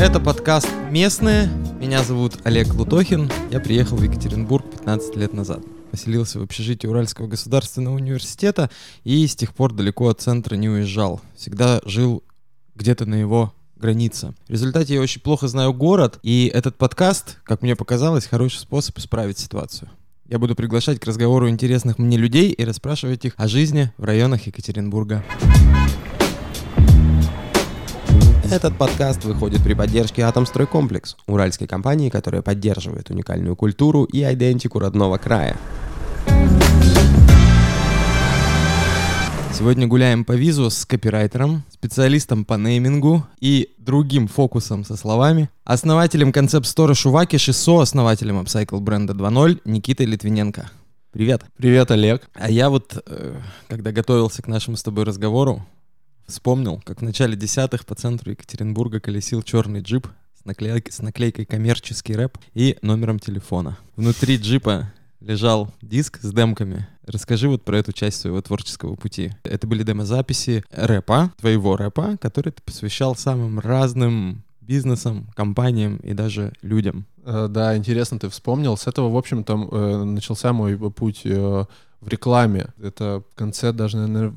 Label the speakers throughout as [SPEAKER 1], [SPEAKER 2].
[SPEAKER 1] Это подкаст «Местные». Меня зовут Олег Лутохин. Я приехал в Екатеринбург 15 лет назад. Поселился в общежитии Уральского государственного университета и с тех пор далеко от центра не уезжал. Всегда жил где-то на его границе. В результате я очень плохо знаю город, и этот подкаст, как мне показалось, хороший способ исправить ситуацию. Я буду приглашать к разговору интересных мне людей и расспрашивать их о жизни в районах Екатеринбурга. Этот подкаст выходит при поддержке Атомстройкомплекс, уральской компании, которая поддерживает уникальную культуру и идентику родного края. Сегодня гуляем по визу с копирайтером, специалистом по неймингу и другим фокусом со словами, основателем концепт-стора Шувакиш и сооснователем Upcycle бренда 2.0 Никитой Литвиненко. Привет.
[SPEAKER 2] Привет, Олег.
[SPEAKER 1] А я вот, э, когда готовился к нашему с тобой разговору, Вспомнил, как в начале десятых по центру Екатеринбурга колесил черный джип с, наклейкой, с наклейкой «Коммерческий рэп» и номером телефона. Внутри джипа лежал диск с демками. Расскажи вот про эту часть своего творческого пути. Это были демозаписи рэпа, твоего рэпа, который ты посвящал самым разным бизнесам, компаниям и даже людям.
[SPEAKER 2] Э, да, интересно, ты вспомнил. С этого, в общем-то, э, начался мой путь э, в рекламе. Это в конце даже, наверное,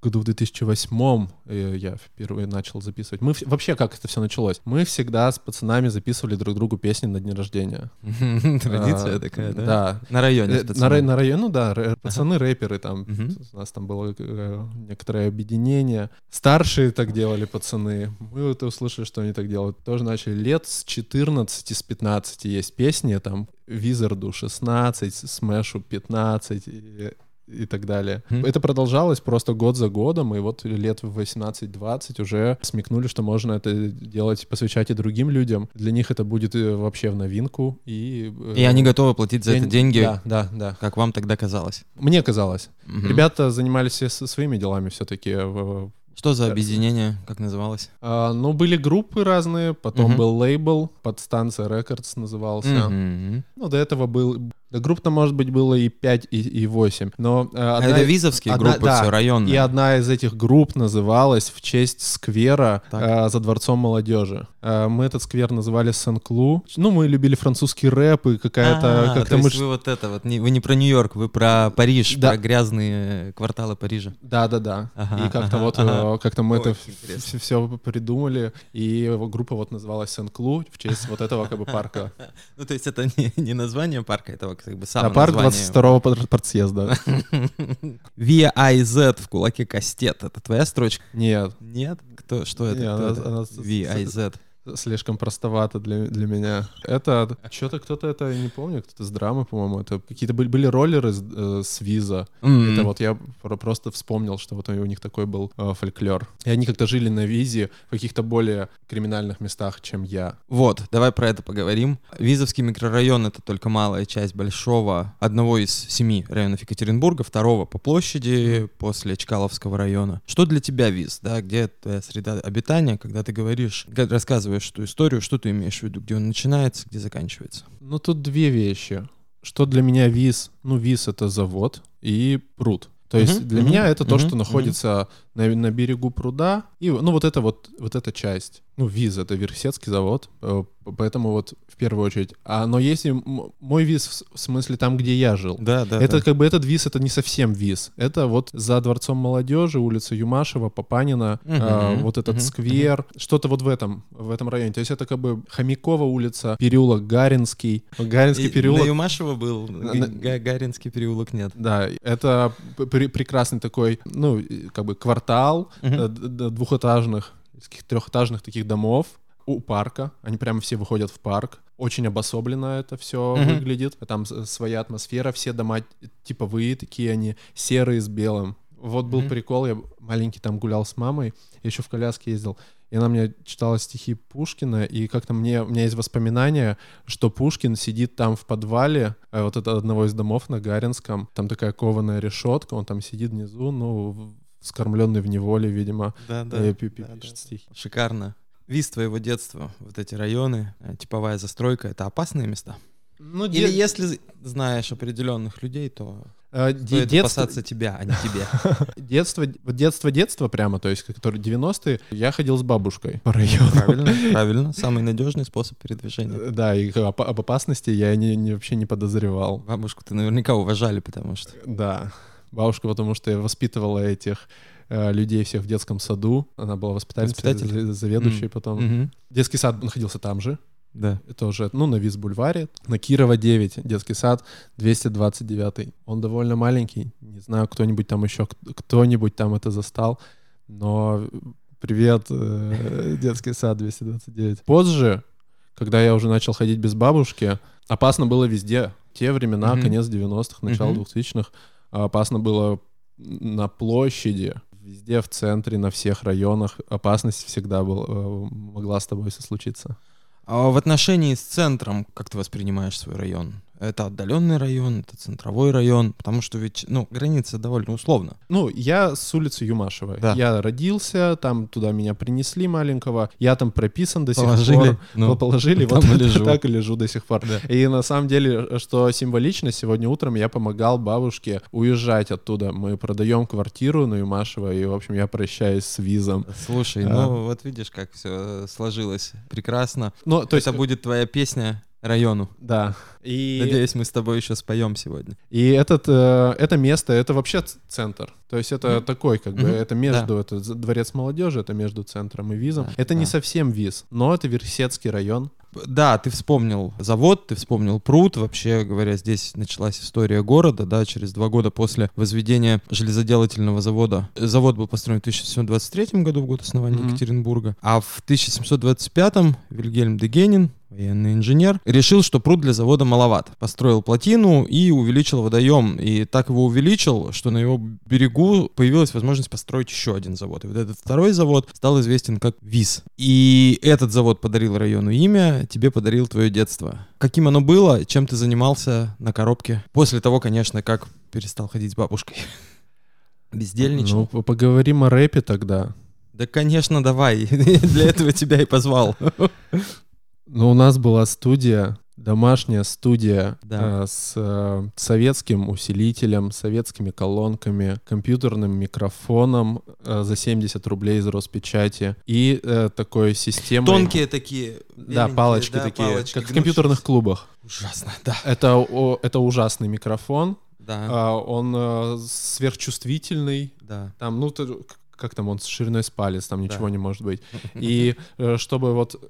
[SPEAKER 2] году в 2008 э, я впервые начал записывать. Мы вообще как это все началось? Мы всегда с пацанами записывали друг другу песни на дни рождения.
[SPEAKER 1] Традиция а, такая, да?
[SPEAKER 2] Да.
[SPEAKER 1] На районе.
[SPEAKER 2] Э, на, районе, ну да, пацаны рэперы там. У нас там было э, некоторое объединение. Старшие так делали пацаны. Мы вот услышали, что они так делают. Тоже начали лет с 14, с 15 есть песни там. Визарду 16, Смешу 15 и так далее. Mm. Это продолжалось просто год за годом, и вот лет в 18-20 уже смекнули, что можно это делать, посвящать и другим людям. Для них это будет э, вообще в новинку. И,
[SPEAKER 1] э, и они готовы платить за день... это деньги,
[SPEAKER 2] да, да, да.
[SPEAKER 1] как вам тогда казалось?
[SPEAKER 2] Мне казалось. Mm-hmm. Ребята занимались своими делами все-таки
[SPEAKER 1] что за объединение, как называлось?
[SPEAKER 2] А, ну, были группы разные, потом uh-huh. был лейбл, подстанция Records назывался. Uh-huh. Ну, до этого был да, групп-то, может быть, было и 5, и, и 8. Но,
[SPEAKER 1] э, одна, это визовские одна, группы, да, все районные.
[SPEAKER 2] И одна из этих групп называлась в честь сквера э, за Дворцом молодежи. Э, мы этот сквер называли Сен-Клу. Ну, мы любили французский рэп и какая-то...
[SPEAKER 1] А, как то есть мы... вы вот это вот, не, вы не про Нью-Йорк, вы про Париж, да. про грязные кварталы Парижа.
[SPEAKER 2] Да-да-да. Ага, и как-то ага, вот, ага. Э, как-то мы Ой, это все, все придумали, и группа вот называлась Сен-Клу в честь вот этого как бы парка.
[SPEAKER 1] Ну, то есть это не, не название парка, это как бы сам
[SPEAKER 2] А парк 22-го партсъезда.
[SPEAKER 1] Via IZ в кулаке кастет. Это твоя строчка?
[SPEAKER 2] Нет.
[SPEAKER 1] Нет? Кто, что это? Нет, она, это?
[SPEAKER 2] Слишком простовато для, для меня. Это что-то кто-то это не помню, кто-то с драмы, по-моему, это какие-то были, были роллеры с, э, с виза. Mm-hmm. Это вот я просто вспомнил, что вот у них такой был э, фольклор. И они как-то жили на визе в каких-то более криминальных местах, чем я.
[SPEAKER 1] Вот, давай про это поговорим. Визовский микрорайон — это только малая часть большого, одного из семи районов Екатеринбурга, второго по площади после Чкаловского района. Что для тебя виз, да, где твоя среда обитания, когда ты говоришь, рассказываешь рассказываешь эту историю, что ты имеешь в виду, где он начинается, где заканчивается?
[SPEAKER 2] Ну, тут две вещи. Что для меня ВИЗ? Ну, ВИЗ — это завод и пруд. То есть uh-huh, для uh-huh, меня это uh-huh, то, что находится на, на берегу пруда. И, ну, вот это вот, вот эта часть. Ну, ВИЗ — это Верхсетский завод. Э, поэтому вот в первую очередь. А, но если мой виз в смысле там, где я жил,
[SPEAKER 1] да, да,
[SPEAKER 2] это
[SPEAKER 1] да.
[SPEAKER 2] как бы этот виз, это не совсем виз. Это вот за Дворцом молодежи, улица Юмашева, Папанина, угу, э, вот этот угу, сквер, угу. что-то вот в этом, в этом районе. То есть это как бы Хомякова улица, переулок Гаринский. Гаринский И переулок. На
[SPEAKER 1] Юмашева был, на... Гаринский переулок нет.
[SPEAKER 2] Да, это пр- прекрасный такой, ну, как бы квартал угу. двухэтажных трехэтажных таких домов, у парка. Они прямо все выходят в парк. Очень обособленно это все mm-hmm. выглядит. Там своя атмосфера, все дома типовые, такие они серые с белым. Вот был mm-hmm. прикол, я маленький там гулял с мамой, еще в коляске ездил, и она мне читала стихи Пушкина, и как-то мне, у меня есть воспоминания, что Пушкин сидит там в подвале, э, вот это одного из домов на Гаринском, там такая кованая решетка, он там сидит внизу, ну, скормленный в неволе, видимо,
[SPEAKER 1] да, да,
[SPEAKER 2] и
[SPEAKER 1] пишет да, стихи. Шикарно виз твоего детства, вот эти районы, э, типовая застройка, это опасные места?
[SPEAKER 2] Ну,
[SPEAKER 1] Или
[SPEAKER 2] де-
[SPEAKER 1] если знаешь определенных людей, то
[SPEAKER 2] э, де-
[SPEAKER 1] стоит
[SPEAKER 2] детство,
[SPEAKER 1] опасаться тебя, а не тебе.
[SPEAKER 2] детство, детство, детство прямо, то есть, которые 90-е, я ходил с бабушкой по району.
[SPEAKER 1] Правильно, правильно. Самый надежный способ передвижения.
[SPEAKER 2] Э, Да, и об опасности я не, не- вообще не подозревал.
[SPEAKER 1] Бабушку ты наверняка уважали, потому что...
[SPEAKER 2] Да, бабушка, потому что я воспитывала этих э, людей всех в детском саду. Она была воспитательницей,
[SPEAKER 1] Воспитатель?
[SPEAKER 2] за- заведующей
[SPEAKER 1] М.
[SPEAKER 2] потом.
[SPEAKER 1] Мгм.
[SPEAKER 2] Детский сад находился там же.
[SPEAKER 1] Да.
[SPEAKER 2] Это уже, ну, на Виз-бульваре. На Кирова 9, детский сад, 229. Он довольно маленький. Не знаю, кто-нибудь там еще, кто-нибудь там это застал. Но привет, э, детский сад 229. Позже, когда я уже начал ходить без бабушки, опасно было везде. Те времена, конец 90-х, начало
[SPEAKER 1] Мгм.
[SPEAKER 2] 2000-х, а, опасно было на площади, везде в центре, на всех районах. Опасность всегда была, э, могла с тобой случиться.
[SPEAKER 1] А в отношении с центром, как ты воспринимаешь свой район? Это отдаленный район, это центровой район, потому что ведь, ну, граница довольно условно.
[SPEAKER 2] Ну, я с улицы Юмашевой.
[SPEAKER 1] Да.
[SPEAKER 2] Я родился, там туда меня принесли маленького. Я там прописан до сих
[SPEAKER 1] Положили,
[SPEAKER 2] пор.
[SPEAKER 1] ну,
[SPEAKER 2] положили, вот
[SPEAKER 1] и лежу.
[SPEAKER 2] так и лежу до сих пор. И на самом деле, что символично, сегодня утром я помогал бабушке уезжать оттуда. Мы продаем квартиру на Юмашево, и, в общем, я прощаюсь с визом.
[SPEAKER 1] Слушай,
[SPEAKER 2] А.
[SPEAKER 1] ну вот видишь, как все сложилось. Прекрасно.
[SPEAKER 2] Ну, то есть,
[SPEAKER 1] это будет твоя песня району.
[SPEAKER 2] да. И,
[SPEAKER 1] Надеюсь, мы с тобой еще споем сегодня.
[SPEAKER 2] и этот, э, это место, это вообще центр. То есть это
[SPEAKER 1] Мгм.
[SPEAKER 2] такой, как бы,
[SPEAKER 1] Мгм.
[SPEAKER 2] это между, это з- дворец молодежи, это между центром и визом.
[SPEAKER 1] Да,
[SPEAKER 2] это не
[SPEAKER 1] да.
[SPEAKER 2] совсем виз, но это Версетский район.
[SPEAKER 1] Да, ты вспомнил завод, ты вспомнил пруд. Вообще говоря, здесь началась история города, да, через два года после возведения железоделательного завода. Завод был построен в 1723 году, в год основания
[SPEAKER 2] Мгм.
[SPEAKER 1] Екатеринбурга. А в 1725 Вильгельм Дегенин, военный инженер, решил, что пруд для завода маловат. Построил плотину и увеличил водоем. И так его увеличил, что на его берегу появилась возможность построить еще один завод. И вот этот второй завод стал известен как ВИЗ. И этот завод подарил району имя, тебе подарил твое детство. Каким оно было, чем ты занимался на коробке? После того, конечно, как перестал ходить с бабушкой. Бездельничал.
[SPEAKER 2] Ну, поговорим о рэпе тогда.
[SPEAKER 1] Да, конечно, давай. Для этого тебя и позвал.
[SPEAKER 2] Ну, у нас была студия, домашняя студия
[SPEAKER 1] Да.
[SPEAKER 2] э, с э, советским усилителем, советскими колонками, компьютерным микрофоном э, за 70 рублей из Роспечати и э, такой системой...
[SPEAKER 1] Тонкие такие.
[SPEAKER 2] Да, палочки
[SPEAKER 1] да,
[SPEAKER 2] такие,
[SPEAKER 1] палочки,
[SPEAKER 2] как в компьютерных
[SPEAKER 1] гнущиеся.
[SPEAKER 2] клубах.
[SPEAKER 1] Ужасно, да.
[SPEAKER 2] Это, о- это ужасный микрофон,
[SPEAKER 1] Да,
[SPEAKER 2] а, он э, сверхчувствительный,
[SPEAKER 1] да.
[SPEAKER 2] там, ну, ты- как там, он с шириной с палец, там ничего не может быть. И э, чтобы вот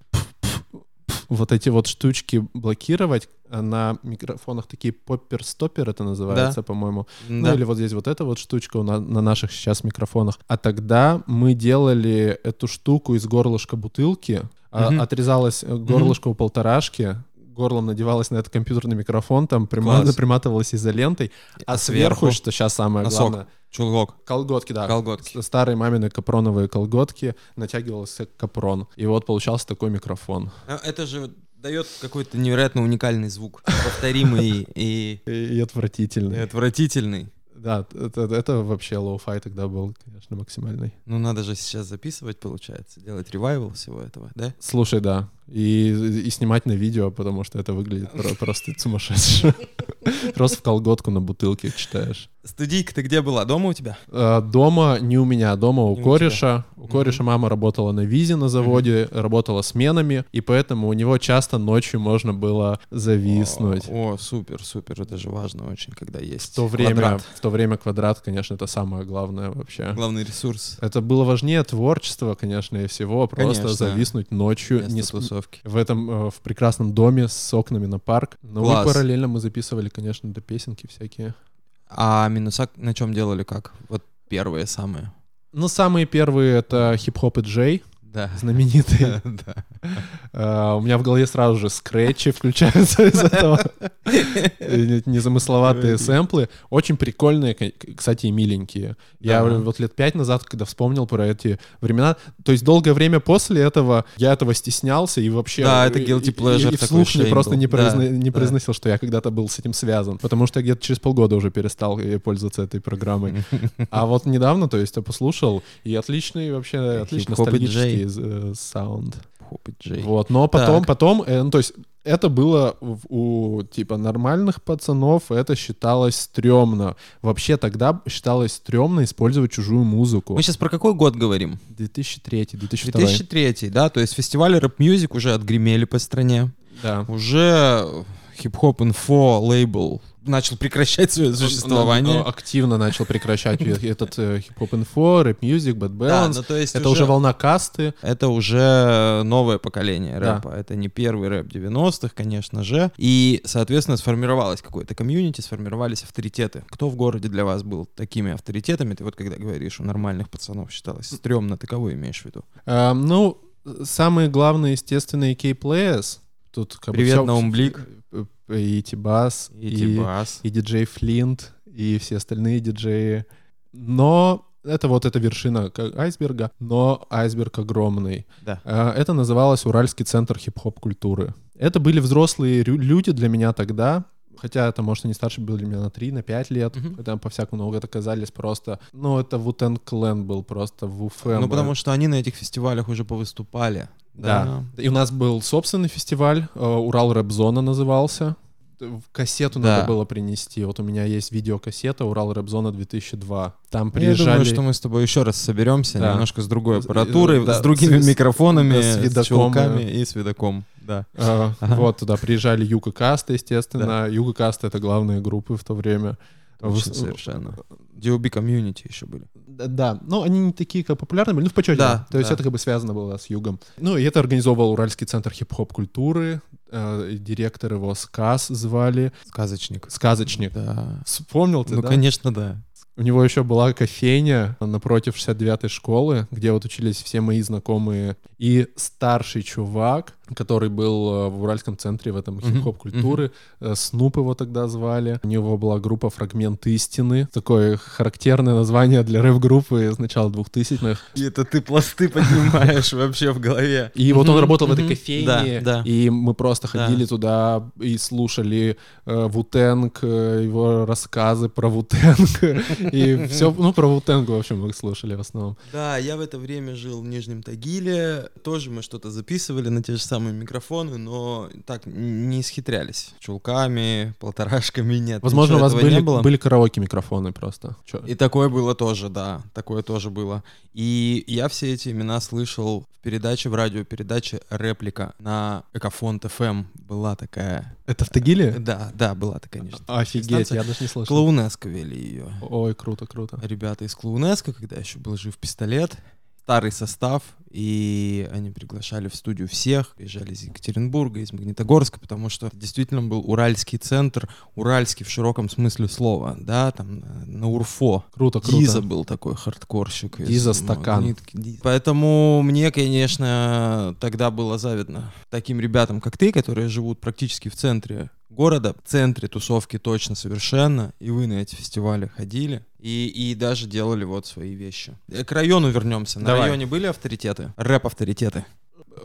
[SPEAKER 2] вот эти вот штучки блокировать, э, на микрофонах такие поппер-стоппер это называется, по-моему. Ну
[SPEAKER 1] Да.
[SPEAKER 2] или вот здесь вот эта вот штучка на, на наших сейчас микрофонах. А тогда мы делали эту штуку из горлышка бутылки, а,
[SPEAKER 1] Мгм.
[SPEAKER 2] отрезалось э, горлышко у полторашки, горлом надевалось на этот компьютерный микрофон, там прима-
[SPEAKER 1] Класс.
[SPEAKER 2] приматывалось изолентой, а,
[SPEAKER 1] А
[SPEAKER 2] сверху,
[SPEAKER 1] сверху?
[SPEAKER 2] что сейчас самое
[SPEAKER 1] Носок.
[SPEAKER 2] главное,
[SPEAKER 1] Чулок.
[SPEAKER 2] колготки, да.
[SPEAKER 1] Колготки.
[SPEAKER 2] Старые мамины капроновые колготки, натягивался капрон. И вот получался такой микрофон.
[SPEAKER 1] А Это же дает какой-то невероятно уникальный звук. Неповторимый И,
[SPEAKER 2] и отвратительный.
[SPEAKER 1] и отвратительный.
[SPEAKER 2] Да, это, это вообще lo-fi тогда был, конечно, максимальный.
[SPEAKER 1] Ну, надо же сейчас записывать, получается, делать revival всего этого, да?
[SPEAKER 2] Слушай, да. И, и снимать на видео, потому что это выглядит про- просто сумасшедше. Просто в колготку на бутылке читаешь.
[SPEAKER 1] Студийка-то где была? Дома у тебя?
[SPEAKER 2] Э, Дома, не у меня, дома у кореша. Кореша мама работала на визе на заводе, работала сменами, и поэтому у него часто ночью можно было зависнуть.
[SPEAKER 1] О, о, супер, супер. Это же важно очень, когда есть
[SPEAKER 2] В то время,
[SPEAKER 1] квадрат.
[SPEAKER 2] в то время квадрат, конечно, это самое главное вообще.
[SPEAKER 1] Главный ресурс.
[SPEAKER 2] Это было важнее творчества, конечно, и всего. Просто
[SPEAKER 1] Конечно.
[SPEAKER 2] зависнуть ночью
[SPEAKER 1] Место
[SPEAKER 2] не
[SPEAKER 1] тусовки.
[SPEAKER 2] в этом э, в прекрасном доме с окнами на парк. Ну
[SPEAKER 1] Класс.
[SPEAKER 2] и параллельно мы записывали, конечно, до песенки всякие.
[SPEAKER 1] А минуса на чем делали как? Вот первые самые.
[SPEAKER 2] Ну, самые первые это хип-хоп и джей,
[SPEAKER 1] Да.
[SPEAKER 2] знаменитые.
[SPEAKER 1] Да.
[SPEAKER 2] Э, У меня в голове сразу же скретчи включаются из этого. Незамысловатые сэмплы. Очень прикольные, кстати, и миленькие. Я вот лет пять назад, когда вспомнил про эти времена, то есть долгое время после этого я этого стеснялся и вообще...
[SPEAKER 1] Да, это guilty pleasure
[SPEAKER 2] И, вслух просто не, произносил, что я когда-то был с этим связан. Потому что я где-то через полгода уже перестал э, пользоваться этой программой. А вот недавно, то есть, я послушал, и отличный вообще,
[SPEAKER 1] и
[SPEAKER 2] ностальгический
[SPEAKER 1] джей.
[SPEAKER 2] э, саунд.
[SPEAKER 1] джей.
[SPEAKER 2] Вот, но потом,
[SPEAKER 1] Так.
[SPEAKER 2] потом, э, ну, то есть это было у типа нормальных пацанов, это считалось стрёмно. Вообще тогда считалось стрёмно использовать чужую музыку.
[SPEAKER 1] Мы сейчас про какой год говорим?
[SPEAKER 2] 2003, 2002.
[SPEAKER 1] 2003, да, то есть фестивали Rap Music уже отгремели по стране.
[SPEAKER 2] Да.
[SPEAKER 1] Уже хип-хоп инфо лейбл начал прекращать свое
[SPEAKER 2] Он,
[SPEAKER 1] существование.
[SPEAKER 2] э, активно начал прекращать этот э, хип-хоп инфо, Rap Music, Bad
[SPEAKER 1] Да,
[SPEAKER 2] Balance.
[SPEAKER 1] ну то есть
[SPEAKER 2] Это уже волна касты.
[SPEAKER 1] Это уже новое поколение
[SPEAKER 2] Да.
[SPEAKER 1] рэпа. Это не первый рэп 90-х, конечно же. И, соответственно, сформировалось какое-то комьюнити, сформировались авторитеты. Кто в городе для вас был такими авторитетами? Ты вот когда говоришь, у нормальных пацанов считалось стрёмно, ты кого имеешь в виду?
[SPEAKER 2] Э, ну, самые главные, естественно, key-players. Тут как бы
[SPEAKER 1] Привет,
[SPEAKER 2] всё-
[SPEAKER 1] Наумблик.
[SPEAKER 2] э, э, И Тибас,
[SPEAKER 1] И
[SPEAKER 2] и,
[SPEAKER 1] Тибас.
[SPEAKER 2] и диджей Флинт, и все остальные диджеи. Но это вот эта вершина айсберга, но айсберг огромный.
[SPEAKER 1] Да.
[SPEAKER 2] Э, Это называлось Уральский центр хип-хоп культуры. Это были взрослые люди для меня тогда, хотя это, может, они старше были меня на 3, на 5 лет,
[SPEAKER 1] Мгм.
[SPEAKER 2] хотя по-всякому много оказались просто... Ну, это Вутен Клен был просто в Уфе.
[SPEAKER 1] Ну, потому что они на этих фестивалях уже повыступали.
[SPEAKER 2] Да. И у нас был собственный фестиваль, э, Урал Рэп Зона назывался. Кассету
[SPEAKER 1] Да.
[SPEAKER 2] надо было принести. Вот у меня есть видеокассета Урал Рэп Зона 2002. Там
[SPEAKER 1] Ну, Я
[SPEAKER 2] приезжали...
[SPEAKER 1] думаю, что мы с тобой еще раз соберемся,
[SPEAKER 2] Да.
[SPEAKER 1] немножко с другой
[SPEAKER 2] С-
[SPEAKER 1] аппаратурой,
[SPEAKER 2] да,
[SPEAKER 1] с другими
[SPEAKER 2] с-
[SPEAKER 1] микрофонами,
[SPEAKER 2] да, с
[SPEAKER 1] с,
[SPEAKER 2] видоком,
[SPEAKER 1] чулками
[SPEAKER 2] да.
[SPEAKER 1] и с видоком. Да.
[SPEAKER 2] э,
[SPEAKER 1] Ага.
[SPEAKER 2] Вот туда приезжали Юга Каста, естественно. Юга Каста — это главные группы в то время.
[SPEAKER 1] Точно,
[SPEAKER 2] В-
[SPEAKER 1] совершенно. DOB комьюнити еще были.
[SPEAKER 2] Да, но они не такие как популярные были, ну в почете.
[SPEAKER 1] Да,
[SPEAKER 2] То есть
[SPEAKER 1] да.
[SPEAKER 2] это как бы связано было с югом. Ну и это организовывал Уральский центр хип-хоп культуры. э, директор его Сказ звали.
[SPEAKER 1] Сказочник.
[SPEAKER 2] Сказочник.
[SPEAKER 1] Да.
[SPEAKER 2] Вспомнил ты,
[SPEAKER 1] Ну,
[SPEAKER 2] да?
[SPEAKER 1] конечно, да.
[SPEAKER 2] У него еще была кофейня напротив 69-й школы, где вот учились все мои знакомые. И старший чувак, который был э, в Уральском центре в этом
[SPEAKER 1] Мгм,
[SPEAKER 2] хип-хоп культуры, э, Снуп его тогда звали. У него была группа «Фрагмент истины». Такое характерное название для рэп-группы с начала 2000-х.
[SPEAKER 1] И это ты пласты поднимаешь вообще в голове.
[SPEAKER 2] И вот он работал в этой кофейне, и мы просто ходили туда и слушали э, Вутенг, его рассказы про Вутенг, и все, ну, про Вутенг, в общем, мы слушали в основном.
[SPEAKER 1] Да, я в это время жил в Нижнем Тагиле. Тоже мы что-то записывали на те же самые микрофоны, но так не исхитрялись. Чулками, полторашками, нет.
[SPEAKER 2] Возможно, у вас
[SPEAKER 1] этого не
[SPEAKER 2] были,
[SPEAKER 1] было.
[SPEAKER 2] были караоке-микрофоны просто. Чё?
[SPEAKER 1] И такое было тоже, да, такое тоже было. И я все эти имена слышал в передаче, в радиопередаче «Реплика» на Экофонт ФМ. Была такая...
[SPEAKER 2] Это в Тагиле?
[SPEAKER 1] Да, да, была такая, конечно.
[SPEAKER 2] Офигеть,
[SPEAKER 1] станция.
[SPEAKER 2] я даже не слышал.
[SPEAKER 1] Клоунеско вели ее.
[SPEAKER 2] Ой, круто, круто.
[SPEAKER 1] Ребята из Клоунеско, когда еще был жив пистолет, старый состав, и они приглашали в студию всех, приезжали из Екатеринбурга, из Магнитогорска, потому что это действительно был уральский центр, уральский в широком смысле слова, да, там э, на Урфо.
[SPEAKER 2] Круто, круто.
[SPEAKER 1] Диза был такой хардкорщик. из
[SPEAKER 2] Диза стакан.
[SPEAKER 1] Магнитки, Диза. Поэтому мне, конечно, тогда было завидно таким ребятам, как ты, которые живут практически в центре города, в центре тусовки точно совершенно, и вы на эти фестивали ходили, и, и даже делали вот свои вещи. Э, К району вернемся. На
[SPEAKER 2] Давай.
[SPEAKER 1] районе были авторитеты? Рэп-авторитеты.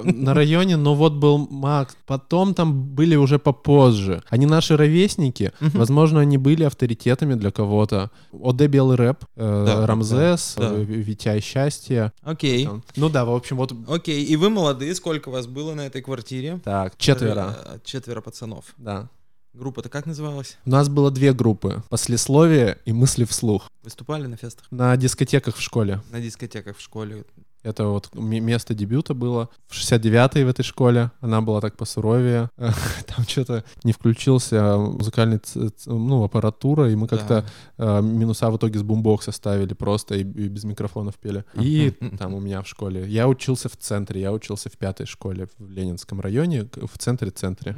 [SPEAKER 2] На районе, но вот был Макс. Потом там были уже попозже. Они наши ровесники.
[SPEAKER 1] Мгм.
[SPEAKER 2] Возможно, они были авторитетами для кого-то. ОД Белый рэп, э,
[SPEAKER 1] Да,
[SPEAKER 2] Рамзес,
[SPEAKER 1] да, да.
[SPEAKER 2] э, Витя Счастье.
[SPEAKER 1] Окей.
[SPEAKER 2] Ну да, в общем, вот
[SPEAKER 1] Окей, и вы молодые, сколько вас было на этой квартире?
[SPEAKER 2] так, четверо.
[SPEAKER 1] Э, Четверо пацанов.
[SPEAKER 2] Да.
[SPEAKER 1] Группа-то как называлась?
[SPEAKER 2] У нас было две группы. Послесловие и мысли вслух.
[SPEAKER 1] Выступали на фестах?
[SPEAKER 2] На дискотеках в школе.
[SPEAKER 1] На дискотеках в школе.
[SPEAKER 2] Это вот место дебюта было. В 69-й в этой школе. Она была так посуровее. Там что-то не включился музыкальный, ну, аппаратура, и мы как-то э, минуса в итоге с бумбокса ставили просто и, и без микрофонов пели. И там у меня в школе. Я учился в центре, я учился в пятой школе в Ленинском районе, в центре-центре.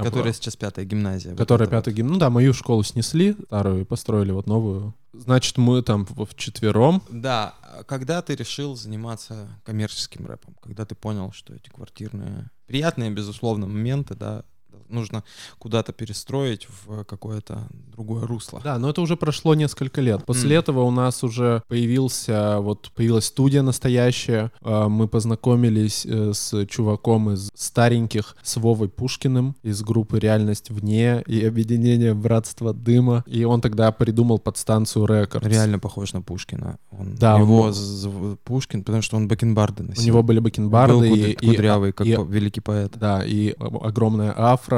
[SPEAKER 2] А
[SPEAKER 1] Которая сейчас пятая гимназия.
[SPEAKER 2] Которая
[SPEAKER 1] вот.
[SPEAKER 2] пятый гимн. Ну да, мою школу снесли, старую, и построили вот новую. Значит, мы там в вчетвером.
[SPEAKER 1] Да, когда ты решил заниматься коммерческим рэпом? Когда ты понял, что эти квартирные... Приятные, безусловно, моменты, да, нужно куда-то перестроить в какое-то другое русло.
[SPEAKER 2] Да, но это уже прошло несколько лет. После
[SPEAKER 1] М.
[SPEAKER 2] этого у нас уже появился, вот появилась студия настоящая. А, Мы познакомились э, с чуваком из стареньких, с Вовой Пушкиным из группы «Реальность вне» и объединение «Братство дыма». И он тогда придумал подстанцию Рекордс.
[SPEAKER 1] Реально похож на Пушкина. Он,
[SPEAKER 2] Да, у
[SPEAKER 1] его зов- Пушкин, потому что он бакенбарды
[SPEAKER 2] У
[SPEAKER 1] носил.
[SPEAKER 2] него были
[SPEAKER 1] Был
[SPEAKER 2] бакенбарды
[SPEAKER 1] куд-
[SPEAKER 2] и, и-
[SPEAKER 1] кудрявый, как
[SPEAKER 2] и-
[SPEAKER 1] великий поэт.
[SPEAKER 2] Да, и огромная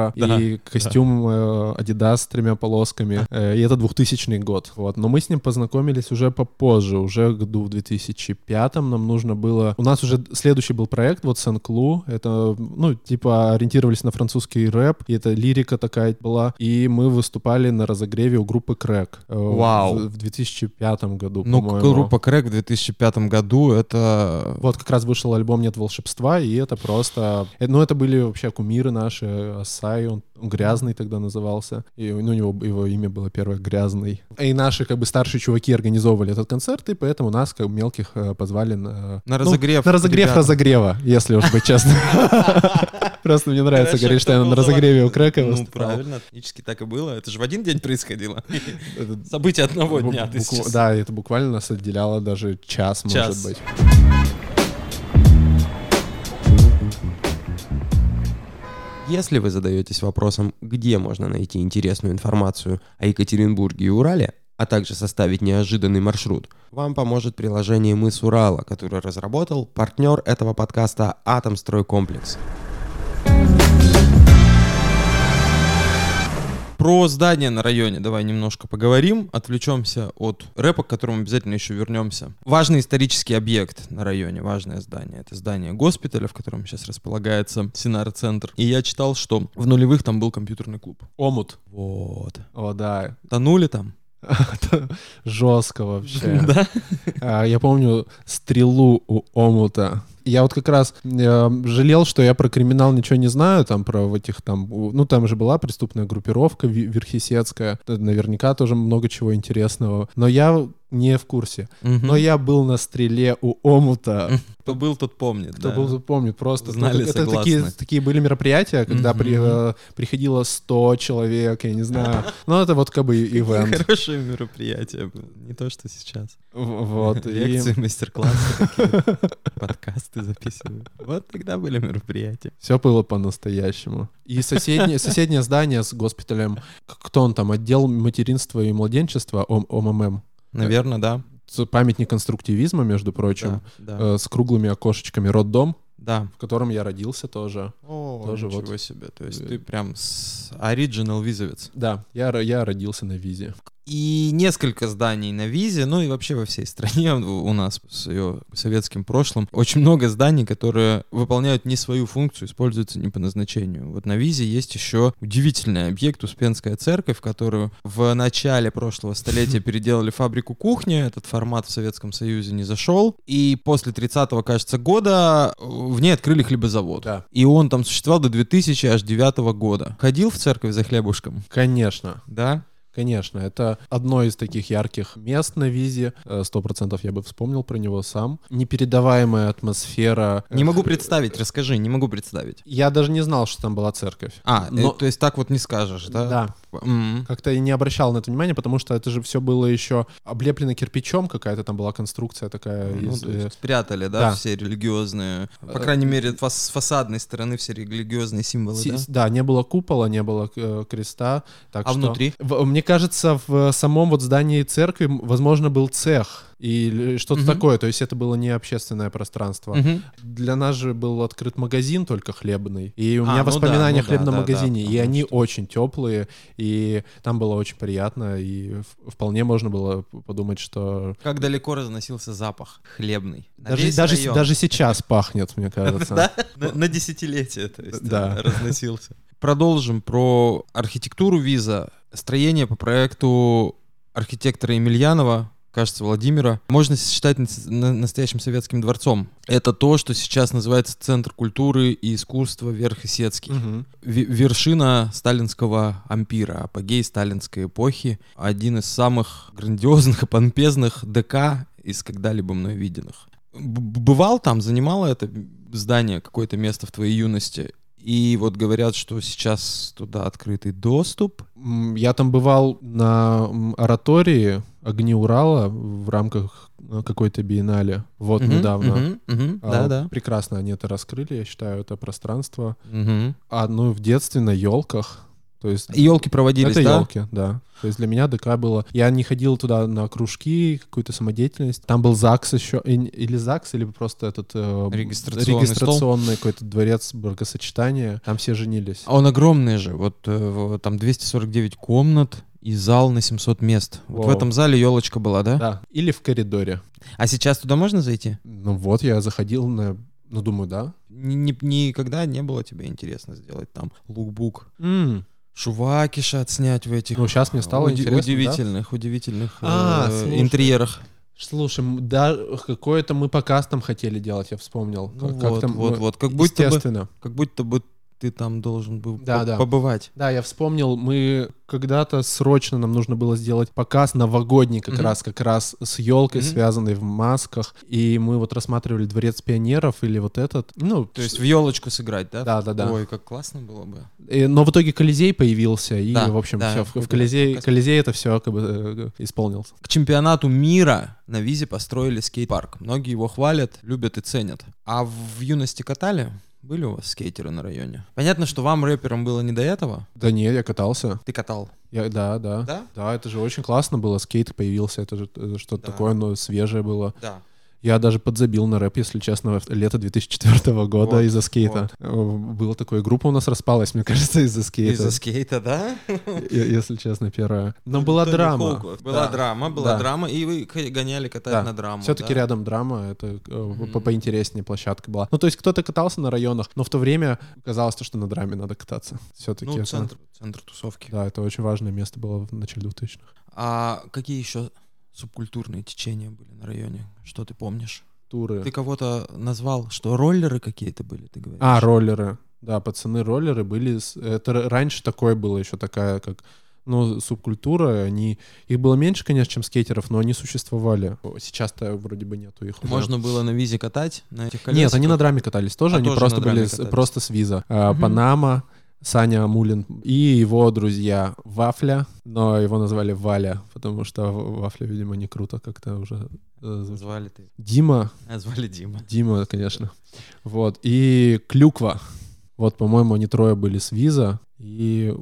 [SPEAKER 2] афро,
[SPEAKER 1] Да,
[SPEAKER 2] и костюм э, Adidas с тремя полосками. Э, И это 2000 год. Вот. Но мы с ним познакомились уже попозже, уже году в 2005 нам нужно было... У нас уже следующий был проект, вот Сен-Клу. Это, ну, типа ориентировались на французский рэп, и это лирика такая была. И мы выступали на разогреве у группы Крэк. э,
[SPEAKER 1] Вау.
[SPEAKER 2] В, в 2005 году,
[SPEAKER 1] Ну,
[SPEAKER 2] по-моему.
[SPEAKER 1] группа Крэк в 2005 году это...
[SPEAKER 2] Вот как раз вышел альбом «Нет волшебства», и это просто... э, Ну, это были вообще кумиры наши. Асай, он, он грязный тогда назывался. И ну, у него его имя было первое «Грязный». И наши как бы старшие чуваки организовывали этот концерт, и поэтому нас, как мелких, э, позвали на...
[SPEAKER 1] На
[SPEAKER 2] ну,
[SPEAKER 1] разогрев
[SPEAKER 2] на разогрев
[SPEAKER 1] ребята.
[SPEAKER 2] разогрева, если уж быть честным. Просто мне нравится говорить, что я на разогреве у. Крэка
[SPEAKER 1] Ну, правильно, технически так и было. Это же в один день происходило.
[SPEAKER 2] Это
[SPEAKER 1] Событие одного дня.
[SPEAKER 2] Да, это буквально нас отделяло даже Час. может быть.
[SPEAKER 3] Если вы задаетесь вопросом, где можно найти интересную информацию о Екатеринбурге и Урале, а также составить неожиданный маршрут, вам поможет приложение «Мыс Урала», которое разработал партнер этого подкаста «Атомстройкомплекс».
[SPEAKER 1] Про здание на районе давай немножко поговорим, отвлечемся от рэпа, к которому обязательно еще вернемся. Важный исторический объект на районе, важное здание. Это здание госпиталя, в котором сейчас располагается Синар-центр. И я читал, что в нулевых там был компьютерный клуб.
[SPEAKER 2] Омут.
[SPEAKER 1] Вот.
[SPEAKER 2] О, да.
[SPEAKER 1] Тонули там?
[SPEAKER 2] Жестко вообще.
[SPEAKER 1] Да?
[SPEAKER 2] А, Я помню стрелу у омута. Я вот как раз э, жалел, что я про криминал ничего не знаю, там про в этих там, ну там же была преступная группировка Верхесецкая, наверняка тоже много чего интересного, но я не в курсе.
[SPEAKER 1] Мгм.
[SPEAKER 2] Но я был на стреле у омута.
[SPEAKER 1] Кто был, тот помнит.
[SPEAKER 2] Кто
[SPEAKER 1] да.
[SPEAKER 2] был, тот помнит. Просто
[SPEAKER 1] Знали,
[SPEAKER 2] это
[SPEAKER 1] согласны.
[SPEAKER 2] такие, такие были мероприятия, когда при-
[SPEAKER 1] Мгм.
[SPEAKER 2] э, приходило 100 человек, я не знаю. Ну, это вот как бы ивент.
[SPEAKER 1] Хорошее мероприятие. Не то, что сейчас.
[SPEAKER 2] Вот.
[SPEAKER 1] Лекции, мастер-классы, подкасты записывают. Вот тогда были мероприятия.
[SPEAKER 2] Все было по-настоящему. И соседнее, соседнее здание с госпиталем, кто он там, отдел материнства и младенчества, Ом- ОММ.
[SPEAKER 1] Наверное, да.
[SPEAKER 2] Памятник конструктивизма, между прочим,
[SPEAKER 1] Да, да.
[SPEAKER 2] э, с круглыми окошечками. Роддом,
[SPEAKER 1] Да.
[SPEAKER 2] в котором я родился тоже.
[SPEAKER 1] О,
[SPEAKER 2] Тоже
[SPEAKER 1] ничего
[SPEAKER 2] вот.
[SPEAKER 1] себе. То есть
[SPEAKER 2] Э,
[SPEAKER 1] ты прям с оригинал визовец.
[SPEAKER 2] Да, я, я родился на визе.
[SPEAKER 1] И несколько зданий на визе, ну и вообще во всей стране у нас с ее советским прошлым. Очень много зданий, которые выполняют не свою функцию, используются не по назначению. Вот на визе есть еще удивительный объект Успенская церковь, которую в начале прошлого столетия переделали фабрику кухни. Этот формат в Советском Союзе не зашел. И после 30-го, кажется, года э, в ней открыли хлебозавод.
[SPEAKER 2] Да.
[SPEAKER 1] И он там существовал до 2009 года. Ходил в церковь за хлебушком?
[SPEAKER 2] Конечно,
[SPEAKER 1] Да?
[SPEAKER 2] Конечно. Это одно из таких ярких мест на визе. Э, Сто процентов я бы вспомнил про него сам. Непередаваемая атмосфера.
[SPEAKER 1] Не могу
[SPEAKER 2] Э,
[SPEAKER 1] представить, расскажи, не могу представить.
[SPEAKER 2] Я даже не знал, что там была церковь.
[SPEAKER 1] А,
[SPEAKER 2] Но-
[SPEAKER 1] э, то есть так вот не скажешь, да?
[SPEAKER 2] Да.
[SPEAKER 1] М.
[SPEAKER 2] Как-то и не обращал на это внимания, потому что это же все было еще облеплено кирпичом, какая-то там была конструкция такая.
[SPEAKER 1] Ну,
[SPEAKER 2] из,
[SPEAKER 1] то
[SPEAKER 2] э,
[SPEAKER 1] есть спрятали, да,
[SPEAKER 2] да.
[SPEAKER 1] все религиозные, по
[SPEAKER 2] Э,
[SPEAKER 1] крайней мере, фас- с фасадной стороны все религиозные символы,
[SPEAKER 2] си-
[SPEAKER 1] да?
[SPEAKER 2] да, не было купола, не было э, креста. Так
[SPEAKER 1] А
[SPEAKER 2] что-
[SPEAKER 1] внутри?
[SPEAKER 2] В- мне кажется, в самом вот здании церкви, возможно, был цех или что-то
[SPEAKER 1] Мгм.
[SPEAKER 2] такое. То есть это было не общественное пространство.
[SPEAKER 1] Мгм.
[SPEAKER 2] Для нас же был открыт магазин только хлебный. И у
[SPEAKER 1] А,
[SPEAKER 2] меня
[SPEAKER 1] ну да,
[SPEAKER 2] воспоминания
[SPEAKER 1] ну
[SPEAKER 2] о хлебном
[SPEAKER 1] да, да,
[SPEAKER 2] магазине.
[SPEAKER 1] да,
[SPEAKER 2] и
[SPEAKER 1] потому
[SPEAKER 2] они
[SPEAKER 1] что-
[SPEAKER 2] очень теплые. И там было очень приятно. И вполне можно было подумать, что
[SPEAKER 1] Как далеко разносился запах хлебный.
[SPEAKER 2] Даже, даже, даже сейчас пахнет, мне кажется.
[SPEAKER 1] Да? На, на десятилетие, то есть,
[SPEAKER 2] Да.
[SPEAKER 1] э, разносился. Продолжим про архитектуру виза. Строение по проекту архитектора Емельянова, кажется, Владимира, можно считать нас- на- настоящим советским дворцом. Это то, что сейчас называется Центр культуры и искусства Верхесецкий. Ви- вершина сталинского ампира, апогей сталинской эпохи, один из самых грандиозных и помпезных ДК из когда-либо мной виденных. Б- бывал там, занимало это здание какое-то место в твоей юности? И вот говорят, что сейчас туда открытый доступ.
[SPEAKER 2] Я там бывал на оратории «Огни Урала» в рамках э, какой-то биеннале. Вот
[SPEAKER 1] Мгм,
[SPEAKER 2] недавно.
[SPEAKER 1] мгм, мгм,
[SPEAKER 2] А,
[SPEAKER 1] Да-да.
[SPEAKER 2] Прекрасно они это раскрыли, я считаю, это пространство.
[SPEAKER 1] Мгм.
[SPEAKER 2] А ну в детстве на елках. То есть
[SPEAKER 1] Елки проводились,
[SPEAKER 2] это
[SPEAKER 1] да?
[SPEAKER 2] елки, да. То есть для меня ДК было... Я не ходил туда на кружки, какую-то самодеятельность. Там был ЗАГС еще, или ЗАГС, или просто этот... э,
[SPEAKER 1] Регистрационный
[SPEAKER 2] регистрационный какой-то дворец бракосочетания. Там все женились.
[SPEAKER 1] А он огромный же. Вот э, там 249 комнат и зал на 700 мест. Вот в этом зале елочка была, да?
[SPEAKER 2] Да. Или в коридоре.
[SPEAKER 1] А сейчас туда можно зайти?
[SPEAKER 2] Ну вот, я заходил на... Ну, думаю, да.
[SPEAKER 1] Ни- ни- Никогда не было тебе интересно сделать там лукбук.
[SPEAKER 2] М,
[SPEAKER 1] Шувакиша отснять в этих
[SPEAKER 2] Ну, сейчас мне стало
[SPEAKER 1] уди-
[SPEAKER 2] интересно, да?
[SPEAKER 1] удивительных, удивительных
[SPEAKER 2] А,
[SPEAKER 1] э,
[SPEAKER 2] слушай.
[SPEAKER 1] интерьерах.
[SPEAKER 2] Слушай, да, какой-то мы показ там хотели делать, я вспомнил.
[SPEAKER 1] Ну
[SPEAKER 2] Как- как
[SPEAKER 1] вот,
[SPEAKER 2] там,
[SPEAKER 1] вот,
[SPEAKER 2] ну,
[SPEAKER 1] вот. Как будто, бы, как будто бы ты там должен был
[SPEAKER 2] Да,
[SPEAKER 1] по-
[SPEAKER 2] да.
[SPEAKER 1] побывать.
[SPEAKER 2] Да, я вспомнил, мы когда-то срочно нам нужно было сделать показ новогодний как
[SPEAKER 1] Мгм.
[SPEAKER 2] раз, как раз с елкой,
[SPEAKER 1] Мгм.
[SPEAKER 2] связанной в масках. И мы вот рассматривали дворец пионеров или вот этот. Ну,
[SPEAKER 1] То есть в елочку сыграть, да?
[SPEAKER 2] Да, да, да.
[SPEAKER 1] Ой, как классно было бы.
[SPEAKER 2] и- но в итоге Колизей появился, и,
[SPEAKER 1] Да,
[SPEAKER 2] в общем,
[SPEAKER 1] да,
[SPEAKER 2] все, в, в Колизей. Колизей это все как бы э, исполнился.
[SPEAKER 1] К чемпионату мира на визе построили скейт-парк. Многие его хвалят, любят и ценят. А в юности катали? Были у вас скейтеры на районе? Понятно, что вам, рэперам, было не до этого.
[SPEAKER 2] Да не, я катался.
[SPEAKER 1] Ты катал,
[SPEAKER 2] Я, да, да.
[SPEAKER 1] да?
[SPEAKER 2] Да, это же очень классно было. Скейт появился, это же что-то
[SPEAKER 1] Да.
[SPEAKER 2] такое, но свежее было.
[SPEAKER 1] Да.
[SPEAKER 2] Я даже подзабил на рэп, если честно, в лето 2004 года
[SPEAKER 1] Вот,
[SPEAKER 2] из-за скейта. Э, Была такая группа у нас распалась, мне кажется, из-за скейта.
[SPEAKER 1] Из-за скейта, да?
[SPEAKER 2] Если честно, первая. Но была
[SPEAKER 1] Тони
[SPEAKER 2] драма.
[SPEAKER 1] Была драма, была драма, и вы гоняли катать на драму.
[SPEAKER 2] Все-таки рядом драма, это э, поинтереснее площадка была. Ну, то есть кто-то катался на районах, но в то время казалось, то, что на драме надо кататься. Все-таки
[SPEAKER 1] Ну, центр, центр тусовки.
[SPEAKER 2] Да, это очень важное место было в начале 2000-х.
[SPEAKER 1] А какие еще субкультурные течения были на районе? Что ты помнишь?
[SPEAKER 2] Туры.
[SPEAKER 1] Ты кого-то назвал, что роллеры какие-то были, ты говоришь?
[SPEAKER 2] А, роллеры. Да, пацаны-роллеры были... Это раньше такое было еще такая, как ну, субкультура, они... Их было меньше, конечно, чем скейтеров, но они существовали. Сейчас-то вроде бы нету их.
[SPEAKER 1] Можно было на визе катать на этих колесиках?
[SPEAKER 2] Нет, они на драме катались тоже,
[SPEAKER 1] А,
[SPEAKER 2] они
[SPEAKER 1] тоже
[SPEAKER 2] просто были с- просто с виза.
[SPEAKER 1] Мгм.
[SPEAKER 2] Панама, Саня Амулин и его друзья Вафля, но его назвали Валя, потому что Вафля, видимо, не круто как-то уже. э.
[SPEAKER 1] Звали ты.
[SPEAKER 2] Дима,
[SPEAKER 1] А, звали Дима.
[SPEAKER 2] Дима, конечно. Вот. И Клюква. Вот, по-моему, они трое были с виза. И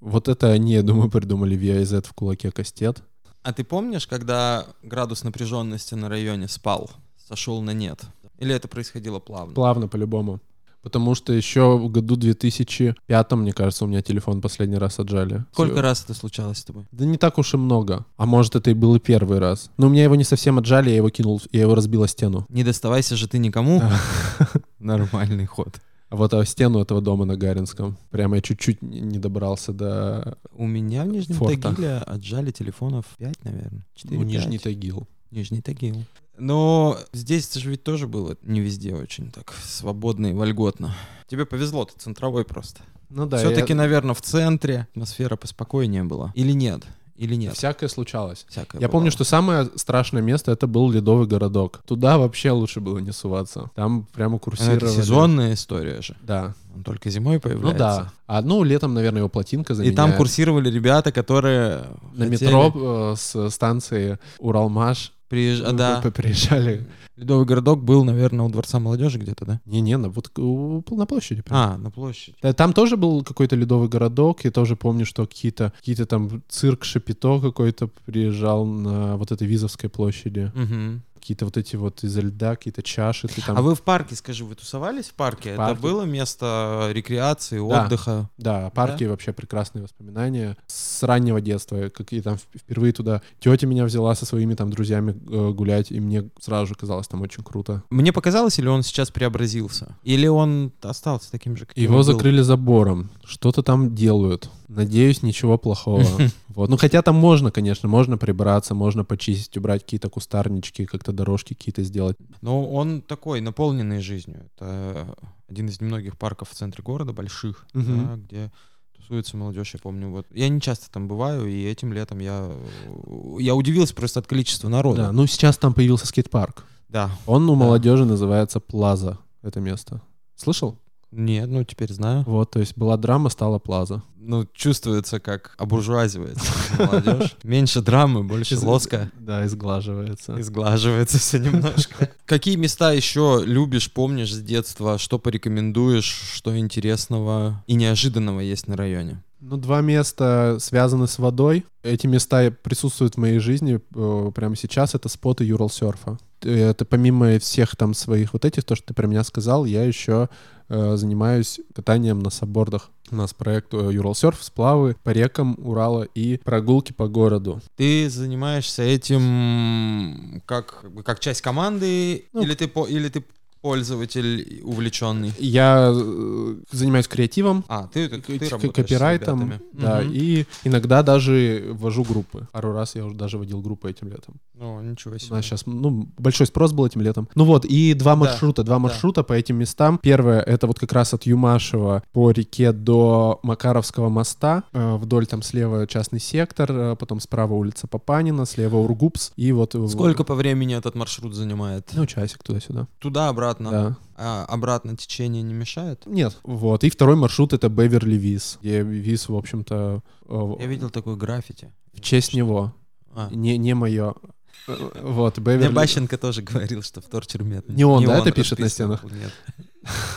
[SPEAKER 2] вот это они, я думаю, придумали VIZ в кулаке кастет.
[SPEAKER 1] А ты помнишь, когда градус напряженности на районе спал, сошел на нет? Или это происходило плавно?
[SPEAKER 2] Плавно, по-любому. Потому что еще в году 2005, мне кажется, у меня телефон последний раз отжали.
[SPEAKER 1] Сколько раз это случалось с тобой?
[SPEAKER 2] Да не так уж и много. А может, это и был и первый раз. Но у меня его не совсем отжали, я его кинул, я его разбил о стену.
[SPEAKER 1] Не доставайся же ты никому. Нормальный ход.
[SPEAKER 2] А вот о стену этого дома на Гаринском. Прямо я чуть-чуть не добрался до
[SPEAKER 1] У меня в Нижнем
[SPEAKER 2] Форта.
[SPEAKER 1] Тагиле отжали телефонов 5, наверное. 4,
[SPEAKER 2] ну, Нижний Тагил.
[SPEAKER 1] Нижний Тагил. Но здесь же ведь тоже было не везде очень так свободно и вольготно. Тебе повезло, ты центровой просто.
[SPEAKER 2] Ну да,
[SPEAKER 1] Все-таки,
[SPEAKER 2] я-
[SPEAKER 1] наверное, в центре атмосфера поспокойнее была. Или нет? Или нет?
[SPEAKER 2] всякое случалось.
[SPEAKER 1] Всякое
[SPEAKER 2] Я помню,
[SPEAKER 1] бывало.
[SPEAKER 2] что самое страшное место это был Ледовый городок. Туда вообще лучше было не суваться. Там прямо
[SPEAKER 1] Ну,
[SPEAKER 2] курсировали.
[SPEAKER 1] Это сезонная история же.
[SPEAKER 2] Да.
[SPEAKER 1] Он только зимой
[SPEAKER 2] Ну
[SPEAKER 1] появляется.
[SPEAKER 2] да. А ну летом, наверное, его плотинка
[SPEAKER 1] И
[SPEAKER 2] заменяет.
[SPEAKER 1] там курсировали ребята, которые
[SPEAKER 2] на
[SPEAKER 1] хотели
[SPEAKER 2] метро э, с станции Уралмаш
[SPEAKER 1] приезж-
[SPEAKER 2] э,
[SPEAKER 1] да.
[SPEAKER 2] приезжали.
[SPEAKER 1] Ледовый городок был, наверное, у Дворца молодежи где-то, да?
[SPEAKER 2] Не-не, на, вот у- на площади. прям.
[SPEAKER 1] А, на площади.
[SPEAKER 2] Да, Там тоже был какой-то ледовый городок. Я тоже помню, что какие-то какие там цирк Шапито какой-то приезжал на вот этой Визовской площади.
[SPEAKER 1] Мгм.
[SPEAKER 2] Какие-то вот эти вот из льда, какие-то чаши. Ты там...
[SPEAKER 1] А вы в парке, скажи, вы тусовались в парке? Это
[SPEAKER 2] парке.
[SPEAKER 1] было место рекреации,
[SPEAKER 2] Да.
[SPEAKER 1] отдыха?
[SPEAKER 2] Да, парки вообще прекрасные воспоминания. С раннего детства. Какие там в- впервые туда тетя меня взяла со своими там друзьями э, гулять, и мне сразу же казалось там очень круто.
[SPEAKER 1] Мне показалось, или он сейчас преобразился? Или он остался таким же, каким
[SPEAKER 2] Его закрыли забором. Что-то там делают. Надеюсь, ничего плохого. Вот. Ну, хотя там можно, конечно, можно прибраться, можно почистить, убрать какие-то кустарнички, как-то дорожки какие-то сделать.
[SPEAKER 1] Но он такой, наполненный жизнью. Это один из немногих парков в центре города, больших,
[SPEAKER 2] Мгм.
[SPEAKER 1] да, где тусуется молодежь, я помню. Вот. Я не часто там бываю, и этим летом я, я удивился просто от количества народа.
[SPEAKER 2] Да, ну сейчас там появился скейт-парк.
[SPEAKER 1] Да,
[SPEAKER 2] Он у
[SPEAKER 1] Да.
[SPEAKER 2] молодежи называется Плаза, это место. Слышал?
[SPEAKER 1] Нет, ну теперь знаю.
[SPEAKER 2] Вот, то есть была драма, стала плаза.
[SPEAKER 1] Ну, чувствуется, как обуржуазивается молодежь. Меньше драмы, больше
[SPEAKER 2] Из-
[SPEAKER 1] лоска.
[SPEAKER 2] Да, и сглаживается.
[SPEAKER 1] И сглаживается все немножко. Какие места еще любишь, помнишь с детства? Что порекомендуешь? Что интересного и неожиданного есть на районе?
[SPEAKER 2] Ну, два места связаны с водой. Эти места присутствуют в моей жизни э, прямо сейчас. Это споты Юралсерфа. Э, Это помимо всех там своих вот этих, то, что ты про меня сказал, я еще занимаюсь катанием на саббордах. У нас проект э, Юралсерф, сплавы по рекам Урала и прогулки по городу.
[SPEAKER 1] Ты занимаешься этим как, как часть команды,
[SPEAKER 2] Ну,
[SPEAKER 1] или, ты, по- или ты пользователь увлеченный?
[SPEAKER 2] Я э, занимаюсь креативом,
[SPEAKER 1] А, ты, ты, с
[SPEAKER 2] копирайтом,
[SPEAKER 1] ребятами.
[SPEAKER 2] да,
[SPEAKER 1] Мгм.
[SPEAKER 2] и иногда даже ввожу группы. Пару раз я уже даже водил группы этим летом.
[SPEAKER 1] Ну, ничего
[SPEAKER 2] У
[SPEAKER 1] себе.
[SPEAKER 2] нас сейчас, ну, большой спрос был этим летом. Ну вот, и два
[SPEAKER 1] Да,
[SPEAKER 2] маршрута, два
[SPEAKER 1] да.
[SPEAKER 2] маршрута по этим местам. Первое, это вот как раз от Юмашева по реке до Макаровского моста. Э, Вдоль там слева частный сектор, э, потом справа улица Папанина, слева Ургупс. И вот... э,
[SPEAKER 1] Сколько по времени этот маршрут занимает?
[SPEAKER 2] Ну, часик туда-сюда.
[SPEAKER 1] Туда-обратно.
[SPEAKER 2] Да.
[SPEAKER 1] А обратно течение не мешает?
[SPEAKER 2] Нет. Вот. И второй маршрут это Беверли Виз, где Виз, в общем-то,
[SPEAKER 1] Я видел такое граффити.
[SPEAKER 2] в честь него.
[SPEAKER 1] А.
[SPEAKER 2] Не, не мое. Вот,
[SPEAKER 1] Мне
[SPEAKER 2] Беверли...
[SPEAKER 1] Бащенко тоже говорил, что в Торчер Мет.
[SPEAKER 2] Не он, да, это пишет на стенах?
[SPEAKER 1] Нет.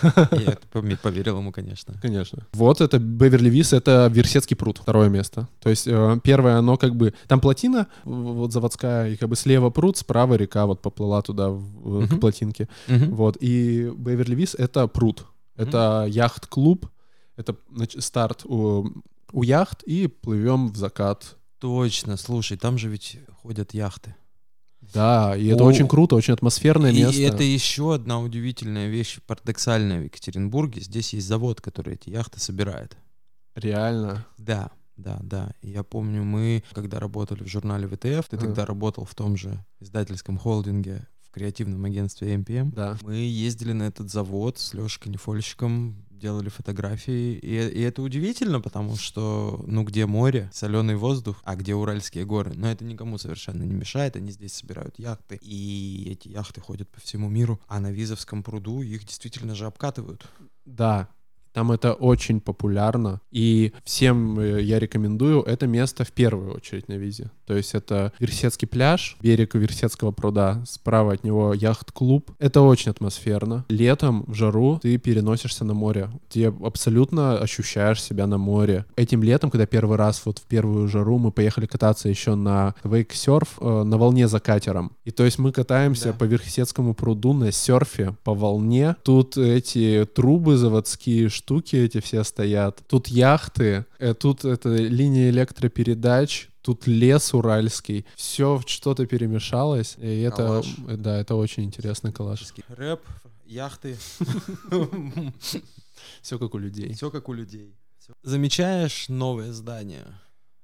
[SPEAKER 1] Я поверил ему, конечно.
[SPEAKER 2] Конечно. Вот это Беверли Виз, это Версетский пруд, второе место. То есть э, первое, оно как бы... Там плотина, вот заводская, и как бы слева пруд, справа река вот поплыла туда, в- к плотинке. Вот, и Беверли Виз — это пруд. Это яхт-клуб, это старт у, у яхт, и плывем в закат.
[SPEAKER 1] Точно, слушай, там же ведь ходят яхты.
[SPEAKER 2] Да, и это
[SPEAKER 1] О.
[SPEAKER 2] очень круто, очень атмосферное
[SPEAKER 1] И
[SPEAKER 2] место.
[SPEAKER 1] это еще одна удивительная вещь, парадоксальная в Екатеринбурге. Здесь есть завод, который эти яхты собирает.
[SPEAKER 2] Реально.
[SPEAKER 1] Да, да, да. И я помню, мы, когда работали в журнале ВТФ, ты
[SPEAKER 2] Ага.
[SPEAKER 1] тогда работал в том же издательском холдинге в креативном агентстве MPM.
[SPEAKER 2] Да.
[SPEAKER 1] Мы ездили на этот завод с Лешей Нефольщиком, делали фотографии. И, и это удивительно, потому что, ну, где море, соленый воздух, а где Уральские горы. Но это никому совершенно не мешает. Они здесь собирают яхты. И эти яхты ходят по всему миру. А на Визовском пруду их действительно же обкатывают.
[SPEAKER 2] Да, там это очень популярно, и всем э, я рекомендую это место в первую очередь на визе. То есть это Версетский пляж, берег Версетского пруда, справа от него яхт-клуб. Это очень атмосферно. Летом в жару ты переносишься на море, где абсолютно ощущаешь себя на море. Этим летом, когда первый раз вот в первую жару мы поехали кататься еще на вейк-серф э, на волне за катером. И то есть мы катаемся
[SPEAKER 1] Да.
[SPEAKER 2] по Верхесецкому пруду на серфе по волне. Тут эти трубы заводские, штуки эти все стоят. Тут яхты, э, тут это линия электропередач, тут лес уральский. Все что-то перемешалось. И это, э, да, это очень интересный коллаж.
[SPEAKER 1] Рэп, яхты.
[SPEAKER 2] Все как у людей.
[SPEAKER 1] Все как у людей. Замечаешь новое здание,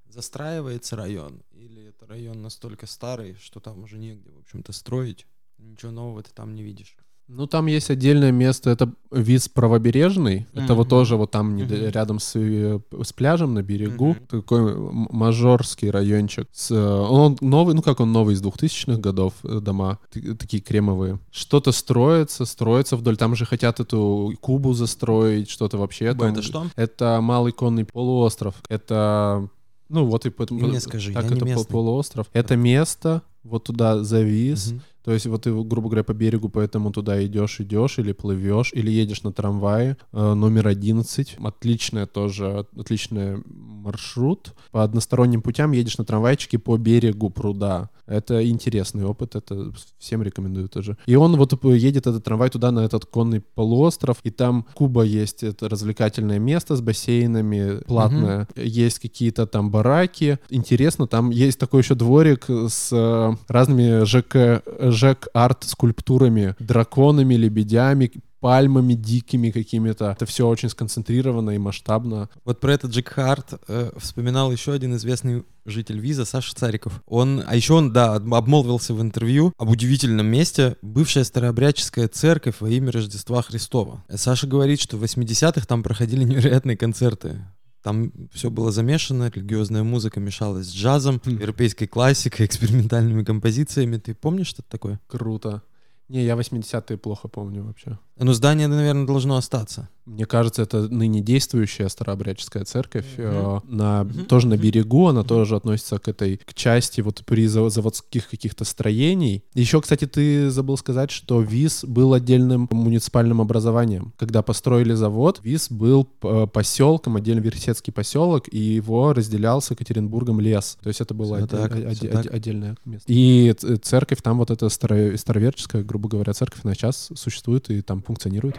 [SPEAKER 1] застраивается район, или это район настолько старый, что там уже негде, в общем-то, строить, ничего нового ты там не видишь.
[SPEAKER 2] Ну, там есть отдельное место, это виз правобережный. Это вот тоже вот там
[SPEAKER 1] Мгм.
[SPEAKER 2] рядом с, э, с пляжем на берегу.
[SPEAKER 1] Мгм.
[SPEAKER 2] Такой мажорский райончик. С, э, он новый, ну как он новый, из 2000-х годов э, дома. Такие кремовые. Что-то строится, строится вдоль. Там же хотят эту Кубу застроить, что-то вообще. Там-
[SPEAKER 1] это что?
[SPEAKER 2] Это малый конный полуостров. Это... Ну вот и поэтому...
[SPEAKER 1] Мне скажи,
[SPEAKER 2] так
[SPEAKER 1] я не
[SPEAKER 2] это
[SPEAKER 1] местный.
[SPEAKER 2] полуостров. Это место, вот туда завис.
[SPEAKER 1] Мгм.
[SPEAKER 2] То есть вот ты, грубо говоря, по берегу, поэтому туда идешь, идешь, или плывешь, или едешь на трамвае э, номер 11. Отличная тоже, отличный маршрут. По односторонним путям едешь на трамвайчике по берегу пруда. Это интересный опыт, это всем рекомендую тоже. И он вот едет, этот трамвай, туда, на этот конный полуостров, и там Куба есть, это развлекательное место с бассейнами, платное. Есть какие-то там бараки. Интересно, там есть такой еще дворик с э, разными ЖК, ЖЭК-арт-скульптурами, драконами, лебедями, пальмами дикими какими-то. Это все очень сконцентрировано и масштабно.
[SPEAKER 1] Вот про этот Джек Харт э, вспоминал еще один известный житель Виза, Саша Цариков. Он, а еще он, да, об- обмолвился в интервью об удивительном месте, бывшая старообрядческая церковь во имя Рождества Христова. Саша говорит, что в 80-х там проходили невероятные концерты. Там все было замешано, религиозная музыка мешалась с джазом,
[SPEAKER 2] Хм.
[SPEAKER 1] европейской классикой, экспериментальными композициями. Ты помнишь что-то такое?
[SPEAKER 2] Круто. Не, я 80-е плохо помню вообще.
[SPEAKER 1] Ну, здание, наверное, должно остаться.
[SPEAKER 2] Мне кажется, это ныне действующая старообрядческая церковь.
[SPEAKER 1] Мгм.
[SPEAKER 2] на,
[SPEAKER 1] Мгм.
[SPEAKER 2] Тоже на берегу, она
[SPEAKER 1] Мгм.
[SPEAKER 2] тоже относится к этой к части вот при заво- заводских каких-то строений. Еще, кстати, ты забыл сказать, что ВИЗ был отдельным муниципальным образованием. Когда построили завод, ВИЗ был э, поселком, отдельный версетский поселок, и его разделял с Екатеринбургом лес. То есть это было
[SPEAKER 1] Всё
[SPEAKER 2] отде-
[SPEAKER 1] так,
[SPEAKER 2] о-
[SPEAKER 1] всё
[SPEAKER 2] оде-
[SPEAKER 1] так.
[SPEAKER 2] оде- отдельное место. И церковь там вот эта старо- староверческая, грубо говоря, церковь, она сейчас существует и там функционирует.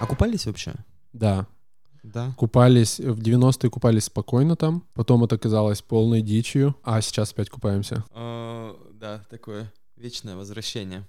[SPEAKER 1] А купались вообще?
[SPEAKER 2] Да,
[SPEAKER 1] Да.
[SPEAKER 2] Купались, в 90-е купались спокойно там, потом это казалось полной дичью, а сейчас опять купаемся.
[SPEAKER 1] А, да, такое вечное возвращение.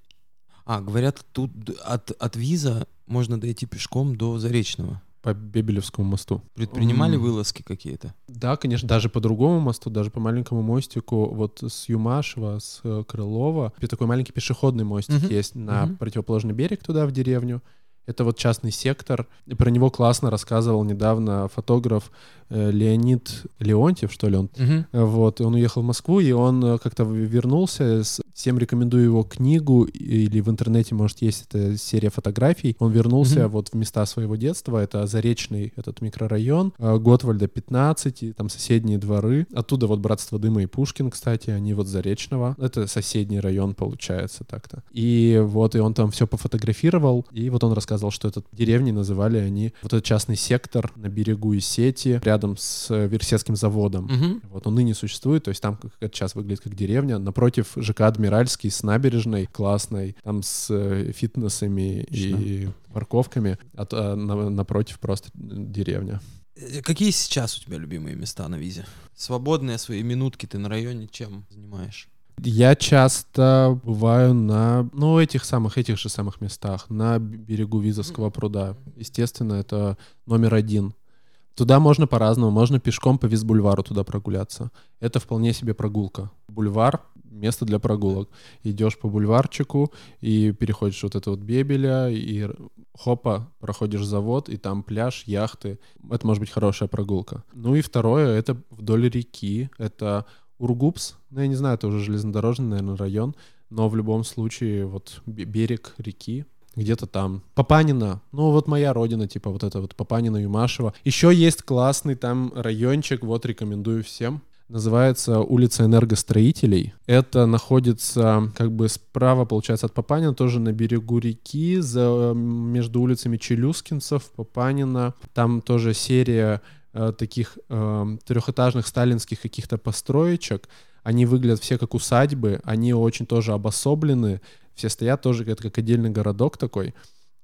[SPEAKER 1] А, говорят, тут от, от виза можно дойти пешком до Заречного.
[SPEAKER 2] По Бебелевскому мосту.
[SPEAKER 1] Предпринимали
[SPEAKER 2] М.
[SPEAKER 1] вылазки какие-то?
[SPEAKER 2] Да, конечно, даже по другому мосту, даже по маленькому мостику, вот с Юмашева, с э, Крылова, такой маленький пешеходный мостик
[SPEAKER 1] Мгм.
[SPEAKER 2] есть на
[SPEAKER 1] Мгм.
[SPEAKER 2] противоположный берег туда, в деревню. Это вот частный сектор. И про него классно рассказывал недавно фотограф э, Леонид Леонтьев, что ли он
[SPEAKER 1] Мгм.
[SPEAKER 2] Вот, он уехал в Москву, и он э, как-то вернулся. Всем рекомендую его книгу, или в интернете, может, есть эта серия фотографий. Он вернулся
[SPEAKER 1] Мгм.
[SPEAKER 2] вот в места своего детства. Это Заречный этот микрорайон, э, Готвальда 15, и там соседние дворы. Оттуда вот Братство Дыма и Пушкин, кстати, они вот Заречного. Это соседний район, получается, так-то. И вот, и он там все пофотографировал, и вот он рассказывал, что этот деревни называли они вот этот частный сектор на берегу Исети, рядом с э, Версетским заводом.
[SPEAKER 1] Мгм.
[SPEAKER 2] Вот он ныне существует, то есть там как это сейчас выглядит как деревня. Напротив ЖК Адмиральский с набережной классной, там с э, фитнесами и парковками. А а, на- напротив просто деревня.
[SPEAKER 1] Э, Какие сейчас у тебя любимые места на визе? Свободные свои минутки ты на районе чем занимаешь?
[SPEAKER 2] Я часто бываю на, ну, этих самых, этих же самых местах, на берегу Визовского пруда. Естественно, это номер один. Туда можно по-разному, можно пешком по Визбульвару туда прогуляться. Это вполне себе прогулка. Бульвар — место для прогулок. Идешь по бульварчику и переходишь вот это вот Бебеля, и хопа, проходишь завод, и там пляж, яхты. Это может быть хорошая прогулка. Ну и второе — это вдоль реки. Это Ургупс, ну я не знаю, это уже железнодорожный, наверное, район, но в любом случае вот бе- берег реки, где-то там. Папанина, ну вот моя родина, типа вот это вот Папанина, Юмашева. Еще есть классный там райончик, вот рекомендую всем. Называется улица энергостроителей. Это находится как бы справа, получается, от Папанина, тоже на берегу реки, за, между улицами Челюскинцев, Папанина. Там тоже серия таких э, трехэтажных сталинских каких-то построечек. Они выглядят все как усадьбы, они очень тоже обособлены, все стоят тоже это как отдельный городок такой.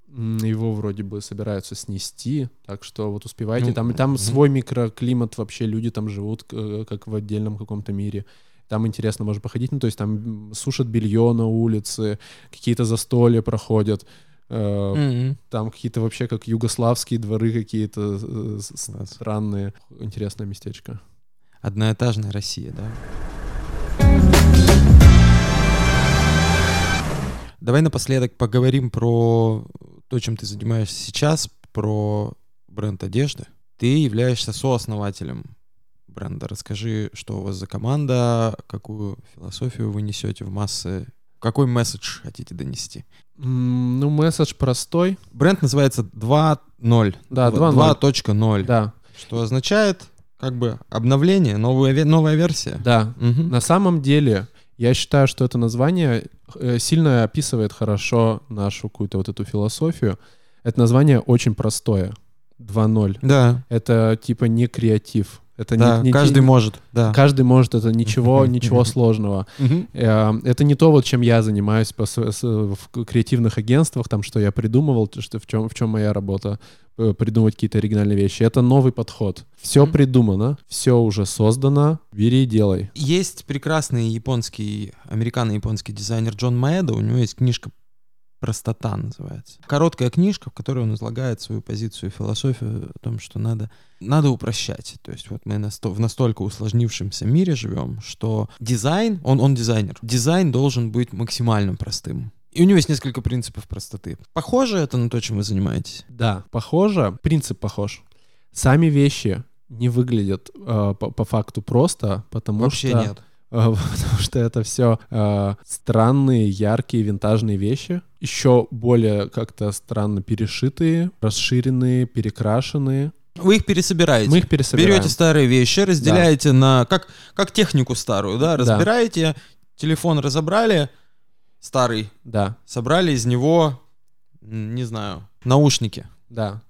[SPEAKER 2] Его вроде бы собираются снести, так что вот успевайте.
[SPEAKER 1] Ну,
[SPEAKER 2] там там свой микроклимат вообще, люди там живут э, как в отдельном каком-то мире. Там интересно можно походить, ну то есть там сушат белье на улице, какие-то застолья проходят.
[SPEAKER 1] Мгм.
[SPEAKER 2] там какие-то вообще как югославские дворы какие-то э, странные. Интересное местечко.
[SPEAKER 1] Одноэтажная Россия, да? Давай напоследок поговорим про то, чем ты занимаешься сейчас, про бренд одежды. Ты являешься сооснователем бренда. Расскажи, что у вас за команда, какую философию вы несете в массы, какой месседж хотите донести.
[SPEAKER 2] Ну, месседж простой.
[SPEAKER 1] Бренд называется 2.0.
[SPEAKER 2] Да,
[SPEAKER 1] Два-
[SPEAKER 2] 2.0.
[SPEAKER 1] 2.0.
[SPEAKER 2] Да,
[SPEAKER 1] Что означает как бы обновление, новая, новая версия.
[SPEAKER 2] да.
[SPEAKER 1] Мгм.
[SPEAKER 2] На самом деле, я считаю, что это название э, сильно описывает хорошо нашу какую-то вот эту философию. Это название очень простое. 2.0.
[SPEAKER 1] Да,
[SPEAKER 2] Это типа не креатив. Это не-
[SPEAKER 1] да,
[SPEAKER 2] не,
[SPEAKER 1] каждый
[SPEAKER 2] не-
[SPEAKER 1] может, да.
[SPEAKER 2] Каждый может, это ничего, ничего сложного.
[SPEAKER 1] Мгм.
[SPEAKER 2] Э, Это не то, вот чем я занимаюсь по с- в креативных агентствах, там, что я придумывал, то, что в чем, в чем моя работа, э, придумывать какие-то оригинальные вещи. Это новый подход. Все придумано, все уже создано, бери и делай.
[SPEAKER 1] Есть прекрасный японский, американо-японский дизайнер Джон Маэдо, у него есть книжка «Простота» называется. Короткая книжка, в которой он излагает свою позицию, философию о том, что надо, надо упрощать. То есть вот мы насто- в настолько усложнившемся мире живем, что дизайн, он, он дизайнер, дизайн должен быть максимально простым. И у него есть несколько принципов простоты. Похоже это на то, чем вы занимаетесь?
[SPEAKER 2] Да, похоже, принцип похож. Сами вещи не выглядят э, по, по факту просто, потому
[SPEAKER 1] Вообще
[SPEAKER 2] что
[SPEAKER 1] нет.
[SPEAKER 2] потому что это все странные, яркие, винтажные вещи, еще более как-то странно перешитые, расширенные, перекрашенные.
[SPEAKER 1] Вы их пересобираете.
[SPEAKER 2] Мы их пересобираем.
[SPEAKER 1] Берете старые вещи, разделяете на... Как, как технику старую, да? Разбираете, телефон разобрали, старый.
[SPEAKER 2] Да.
[SPEAKER 1] Собрали из него, не знаю, наушники.
[SPEAKER 2] Да.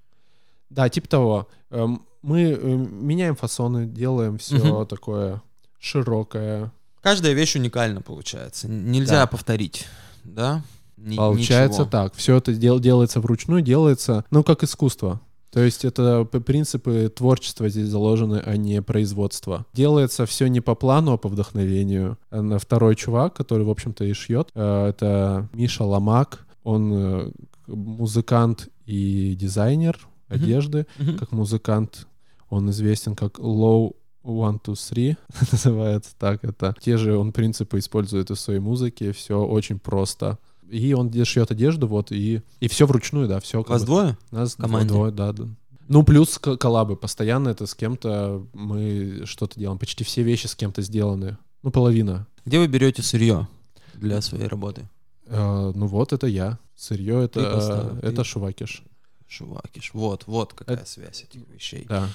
[SPEAKER 2] Да, типа того. Эм, мы э, меняем фасоны, делаем все
[SPEAKER 1] Мгм.
[SPEAKER 2] такое широкое.
[SPEAKER 1] Каждая вещь уникальна, получается. Нельзя
[SPEAKER 2] Да.
[SPEAKER 1] повторить, да? Ни-
[SPEAKER 2] Получается
[SPEAKER 1] ничего.
[SPEAKER 2] так. Все это дел- делается вручную, делается, ну, как искусство. То есть это принципы творчества здесь заложены, а не производства. Делается все не по плану, а по вдохновению. Второй чувак, который, в общем-то, и шьет, э, это Миша Ломак. Он э, музыкант и дизайнер одежды.
[SPEAKER 1] Мгм.
[SPEAKER 2] Как музыкант он известен как Low One, Two, Three, называется так. Это те же он принципы использует и в своей музыке. Все очень просто. И он шьет одежду, вот, и, и все вручную, да, все.
[SPEAKER 1] Вас двое?
[SPEAKER 2] Нас
[SPEAKER 1] команде?
[SPEAKER 2] двое, да, да. Ну, плюс коллабы. Постоянно это с кем-то мы что-то делаем. Почти все вещи с кем-то сделаны. Ну, половина.
[SPEAKER 1] Где вы берете сырье для своей работы?
[SPEAKER 2] Э, ну вот, это я. Сырье это,
[SPEAKER 1] Ты
[SPEAKER 2] э,
[SPEAKER 1] ты-
[SPEAKER 2] это Шувакиш.
[SPEAKER 1] Шувакиш. Вот, вот какая связь этих вещей.
[SPEAKER 2] Да.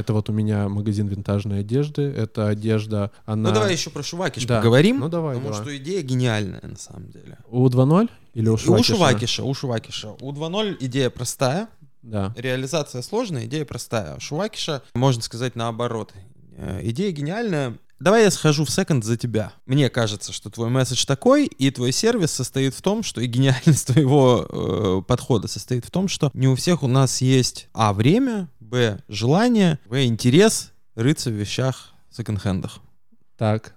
[SPEAKER 2] Это вот у меня магазин винтажной одежды. Это одежда, она...
[SPEAKER 1] Ну давай еще про Шувакиш
[SPEAKER 2] Да.
[SPEAKER 1] поговорим.
[SPEAKER 2] Ну давай,
[SPEAKER 1] потому
[SPEAKER 2] давай.
[SPEAKER 1] что идея гениальная на самом деле.
[SPEAKER 2] У 2.0 или у
[SPEAKER 1] У
[SPEAKER 2] Шувакиша?
[SPEAKER 1] Шувакиша, у Шувакиша. У 2.0 идея простая,
[SPEAKER 2] Да.
[SPEAKER 1] реализация сложная, идея простая. У Шувакиша, можно сказать, наоборот. Э, Идея гениальная. Давай я схожу в секонд за тебя. Мне кажется, что твой месседж такой, и твой сервис состоит в том, что и гениальность твоего э, подхода состоит в том, что не у всех у нас есть а время, б желание, в интерес рыться в вещах секонд-хендах.
[SPEAKER 2] Так.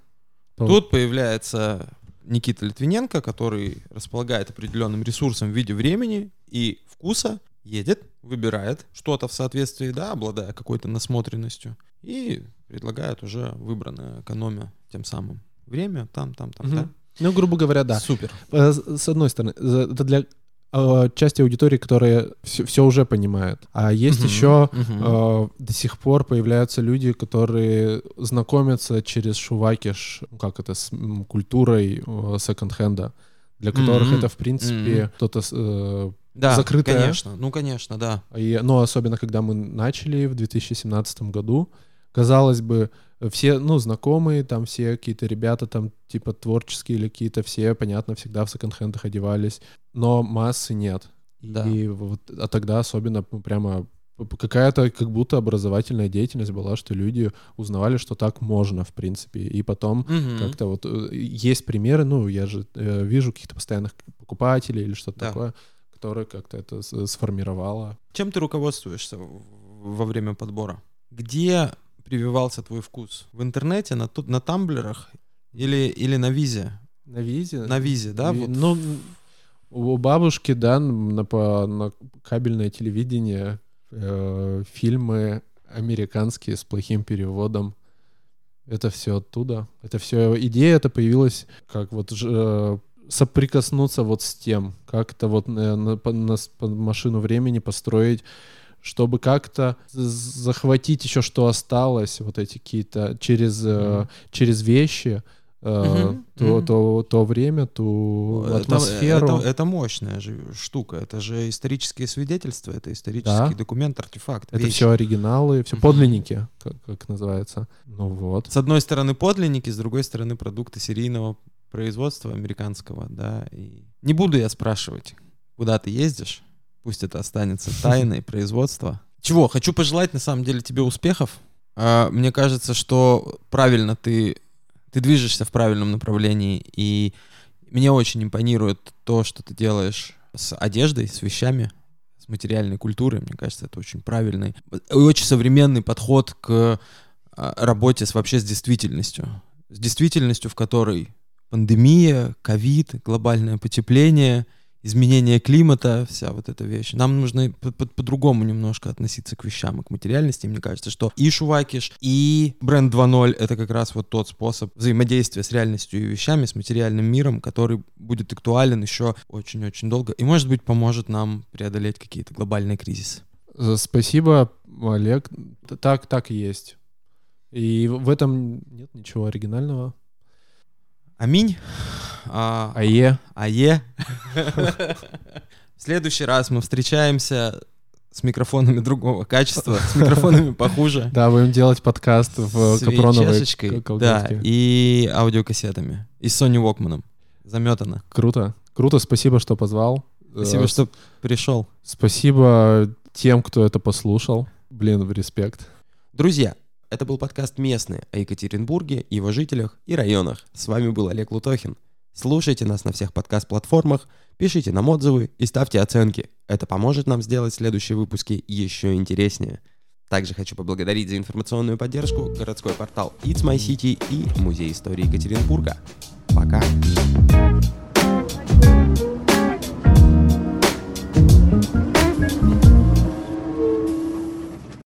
[SPEAKER 1] Тут появляется Никита Литвиненко, который располагает определенным ресурсом в виде времени и вкуса, едет, выбирает что-то в соответствии, да, обладая какой-то насмотренностью, и предлагает уже выбранное, экономя тем самым время, там, там, там,
[SPEAKER 2] Мгм.
[SPEAKER 1] да.
[SPEAKER 2] Ну, грубо говоря, да.
[SPEAKER 1] Супер.
[SPEAKER 2] Э, С одной стороны, это для э, части аудитории, которая все, уже понимает. А есть
[SPEAKER 1] Мгм,
[SPEAKER 2] еще
[SPEAKER 1] мгм.
[SPEAKER 2] э, до сих пор появляются люди, которые знакомятся через шувакиш, как это, с м, культурой э, секонд-хенда, для которых
[SPEAKER 1] Мгм,
[SPEAKER 2] это, в принципе,
[SPEAKER 1] мгм.
[SPEAKER 2] кто-то... э,
[SPEAKER 1] Да,
[SPEAKER 2] закрытая.
[SPEAKER 1] конечно, ну, конечно, да.
[SPEAKER 2] И, ну, особенно, когда мы начали в 2017 году, казалось бы, все, ну, знакомые, там все какие-то ребята там типа творческие или какие-то все, понятно, всегда в секонд-хендах одевались, но массы нет.
[SPEAKER 1] Да.
[SPEAKER 2] И вот, а тогда особенно прямо какая-то как будто образовательная деятельность была, что люди узнавали, что так можно, в принципе. И потом
[SPEAKER 1] Мгм.
[SPEAKER 2] как-то вот э, есть примеры, ну, я же э, вижу каких-то постоянных покупателей или что-то
[SPEAKER 1] Да.
[SPEAKER 2] такое, которые как-то это сформировало.
[SPEAKER 1] Чем ты руководствуешься во время подбора? Где прививался твой вкус? В интернете, на, на тамблерах или, или на визе?
[SPEAKER 2] На визе?
[SPEAKER 1] На визе, да?
[SPEAKER 2] И-
[SPEAKER 1] вот?
[SPEAKER 2] Ну, у бабушки, да, на, по- на кабельное телевидение э, фильмы американские с плохим переводом. Это все оттуда. Это все идея, это появилась как вот э, соприкоснуться вот с тем, как-то вот на, на- на с- по машину времени построить, чтобы как-то захватить еще что осталось, вот эти какие-то через, э,
[SPEAKER 1] Мгм.
[SPEAKER 2] через вещи, э,
[SPEAKER 1] Мгм,
[SPEAKER 2] то,
[SPEAKER 1] мгм.
[SPEAKER 2] то, то время, ту
[SPEAKER 1] Это-
[SPEAKER 2] атмосферу.
[SPEAKER 1] Это, это мощная же штука. Это же исторические свидетельства, это исторический
[SPEAKER 2] Да.
[SPEAKER 1] документ, артефакт.
[SPEAKER 2] Это
[SPEAKER 1] вещь.
[SPEAKER 2] все оригиналы, все подлинники, как, как называется. Ну вот.
[SPEAKER 1] С одной стороны подлинники, с другой стороны продукты серийного производства американского, да. И не буду я спрашивать, куда ты ездишь. Пусть это останется тайной производства. Чего? Хочу пожелать на самом деле тебе успехов. А, Мне кажется, что правильно ты ты движешься в правильном направлении, и мне очень импонирует то, что ты делаешь с одеждой, с вещами, с материальной культурой. Мне кажется, это очень правильный и очень современный подход к а, работе с вообще с действительностью. С действительностью, в которой пандемия, ковид, глобальное потепление, изменение климата, вся вот эта вещь. Нам нужно по- по- по-другому немножко относиться к вещам и к материальности. Мне кажется, что и Шувакиш, и бренд 2.0 — это как раз вот тот способ взаимодействия с реальностью и вещами, с материальным миром, который будет актуален еще очень-очень долго и, может быть, поможет нам преодолеть какие-то глобальные кризисы.
[SPEAKER 2] Спасибо, Олег. Так, так и есть. И в этом нет ничего оригинального.
[SPEAKER 1] Аминь. А,
[SPEAKER 2] АЕ.
[SPEAKER 1] АЕ. В следующий раз мы встречаемся с микрофонами другого качества, с микрофонами похуже.
[SPEAKER 2] Да, будем делать подкаст в капроновой
[SPEAKER 1] да, и аудиокассетами. И с Sony Walkman. Заметано.
[SPEAKER 2] Круто. Круто, спасибо, что позвал.
[SPEAKER 1] Спасибо,
[SPEAKER 2] Э,
[SPEAKER 1] что пришел.
[SPEAKER 2] Спасибо тем, кто это послушал. Блин, респект.
[SPEAKER 3] Друзья, это был подкаст «Местные» о Екатеринбурге, его жителях и районах. С вами был Олег Лутохин. Слушайте нас на всех подкаст-платформах, пишите нам отзывы и ставьте оценки. Это поможет нам сделать следующие выпуски еще интереснее. Также хочу поблагодарить за информационную поддержку городской портал It's My City и Музей истории Екатеринбурга. Пока!